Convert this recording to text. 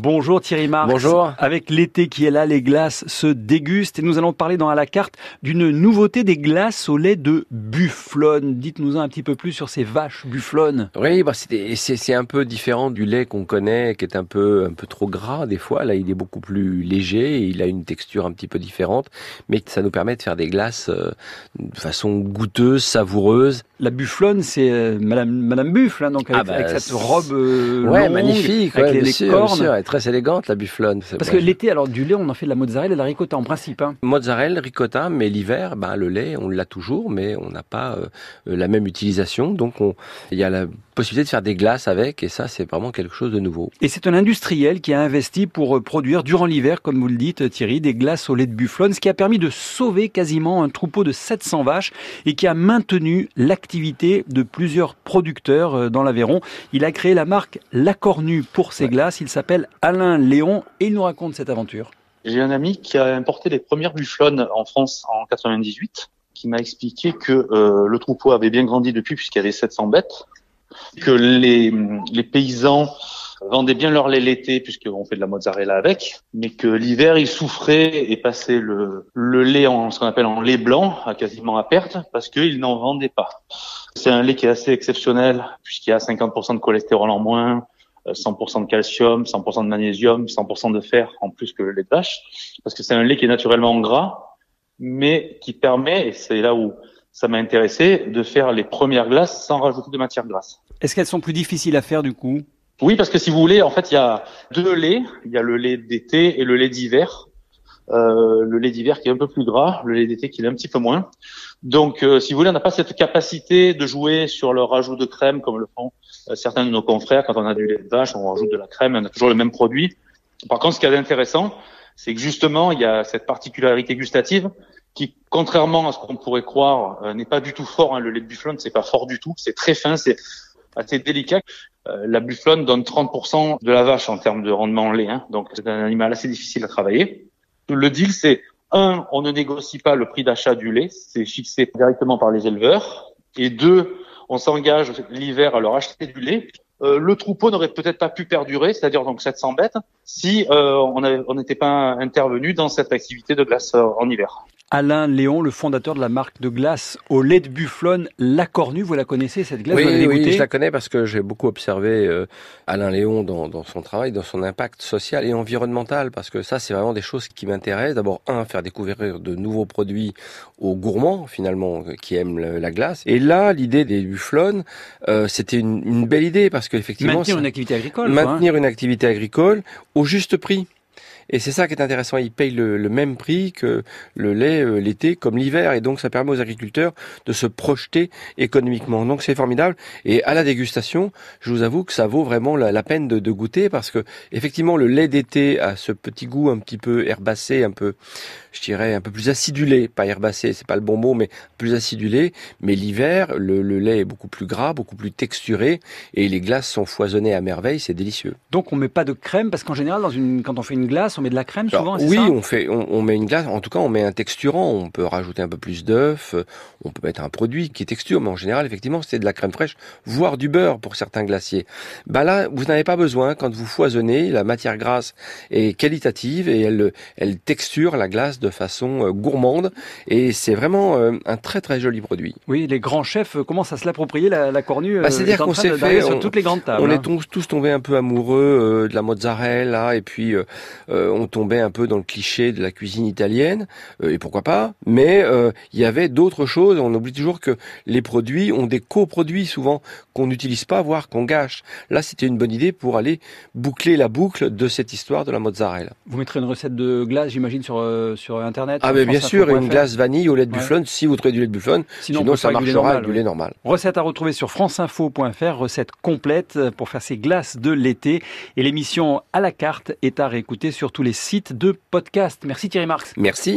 Bonjour Thierry Marx. Bonjour. Avec l'été qui est là, les glaces se dégustent et nous allons parler dans à la carte d'une nouveauté des glaces au lait de bufflone. Dites-nous un petit peu plus sur ces vaches bufflone. Oui, bah c'est un peu différent du lait qu'on connaît, qui est un peu un peu trop gras des fois. Là, il est beaucoup plus léger, et il a une texture un petit peu différente, mais ça nous permet de faire des glaces euh, de façon goûteuse, savoureuse. La bufflone, c'est euh, Madame Madame Buffle, hein, donc avec, ah bah, cette robe euh, ouais, magnifique, avec les, cornes très élégante la bufflone. Parce que l'été, alors du lait, on en fait de la mozzarella et de la ricotta en principe. Hein. Mozzarella, ricotta, mais l'hiver, ben, le lait, on l'a toujours, mais on n'a pas euh, la même utilisation. Donc il y a la possibilité de faire des glaces avec, et ça, c'est vraiment quelque chose de nouveau. Et c'est un industriel qui a investi pour euh, produire durant l'hiver, comme vous le dites Thierry, des glaces au lait de bufflone, ce qui a permis de sauver quasiment un troupeau de 700 vaches et qui a maintenu l'activité de plusieurs producteurs euh, dans l'Aveyron. Il a créé la marque La Cornue pour ses glaces. Il s'appelle Alain Léon et il nous raconte cette aventure. J'ai un ami qui a importé les premières bufflones en France en 98 qui m'a expliqué que euh, le troupeau avait bien grandi depuis puisqu'il y avait 700 bêtes, que les, les paysans vendaient bien leur lait l'été puisqu'on fait de la mozzarella avec, mais que l'hiver ils souffraient et passaient le, le lait en ce qu'on appelle en lait blanc à quasiment à perte parce qu'ils n'en vendaient pas. C'est un lait qui est assez exceptionnel puisqu'il y a 50% de cholestérol en moins, 100% de calcium, 100% de magnésium, 100% de fer en plus que le lait de vache, parce que c'est un lait qui est naturellement gras, mais qui permet, et c'est là où ça m'a intéressé, de faire les premières glaces sans rajouter de matière grasse. Est-ce qu'elles sont plus difficiles à faire du coup? Oui, parce que si vous voulez, en fait, il y a deux laits. Il y a le lait d'été et le lait d'hiver. Euh, le lait d'hiver qui est un peu plus gras, le lait d'été qui est un petit peu moins. Donc, euh, si vous voulez, on n'a pas cette capacité de jouer sur le rajout de crème comme le font euh, certains de nos confrères. Quand on a du lait de vache, on rajoute de la crème, on a toujours le même produit. Par contre, ce qui est intéressant, c'est que justement, il y a cette particularité gustative qui, contrairement à ce qu'on pourrait croire, n'est pas du tout fort. Hein. Le lait de bufflone, c'est pas fort du tout. C'est très fin, c'est assez délicat. la bufflone donne 30% de la vache en termes de rendement en lait. Hein. Donc, c'est un animal assez difficile à travailler. Le deal, c'est un, on ne négocie pas le prix d'achat du lait, c'est fixé directement par les éleveurs. Et deux, on s'engage l'hiver à leur acheter du lait. Euh, le troupeau n'aurait peut-être pas pu perdurer, c'est-à-dire donc 700 bêtes, si euh, on n'était pas intervenu dans cette activité de glace euh, en hiver. Alain Léon, le fondateur de la marque de glace au lait de bufflone La Cornue. Vous la connaissez cette glace Oui, oui je la connais parce que j'ai beaucoup observé euh, Alain Léon dans, dans, son travail, dans son impact social et environnemental, parce que ça, c'est vraiment des choses qui m'intéressent. D'abord, un, faire découvrir de nouveaux produits aux gourmands, finalement, qui aiment la glace. Et là, l'idée des bufflones, euh, c'était une, une, belle idée parce qu'effectivement... Maintenir une activité agricole. Maintenir une activité agricole au juste prix. Et c'est ça qui est intéressant. Ils payent le, même prix que le lait euh, l'été comme l'hiver. Et donc, ça permet aux agriculteurs de se projeter économiquement. Donc, c'est formidable. Et à la dégustation, je vous avoue que ça vaut vraiment la, peine de, goûter parce que, effectivement, le lait d'été a ce petit goût un petit peu herbacé, un peu, je dirais, un peu plus acidulé. Pas herbacé, c'est pas le bon mot, mais plus acidulé. Mais l'hiver, le, lait est beaucoup plus gras, beaucoup plus texturé et les glaces sont foisonnées à merveille. C'est délicieux. Donc, on met pas de crème parce qu'en général, quand on fait une glace, on met de la crème souvent, Oui, on fait, on, met une glace. En tout cas, on met un texturant. On peut rajouter un peu plus d'œufs. On peut mettre un produit qui texture, mais en général, effectivement, c'est de la crème fraîche, voire du beurre pour certains glaciers. Bah là, vous n'avez pas besoin. Quand vous foisonnez, la matière grasse est qualitative et elle, elle texture la glace de façon euh, gourmande. Et c'est vraiment euh, un très très joli produit. Oui, les grands chefs euh, commencent à se l'approprier la, la cornue. Bah, C'est-à-dire qu'on s'est fait sur toutes les grandes tables. On est hein. tous tombés un peu amoureux de la mozzarella et puis on tombait un peu dans le cliché de la cuisine italienne, euh, et pourquoi pas, mais euh, il y avait d'autres choses. On oublie toujours que les produits ont des coproduits souvent qu'on n'utilise pas, voire qu'on gâche. Là, c'était une bonne idée pour aller boucler la boucle de cette histoire de la mozzarella. Vous mettrez une recette de glace, j'imagine, sur, euh, sur Internet Ah, mais bien sûr, une glace vanille au lait de bufflone, si vous trouvez du lait de bufflone. Sinon, ça marchera avec du lait normal. Recette à retrouver sur franceinfo.fr, recette complète pour faire ces glaces de l'été. Et l'émission à la carte est à réécouter sur tous les sites de podcast. Merci Thierry Marx. Merci.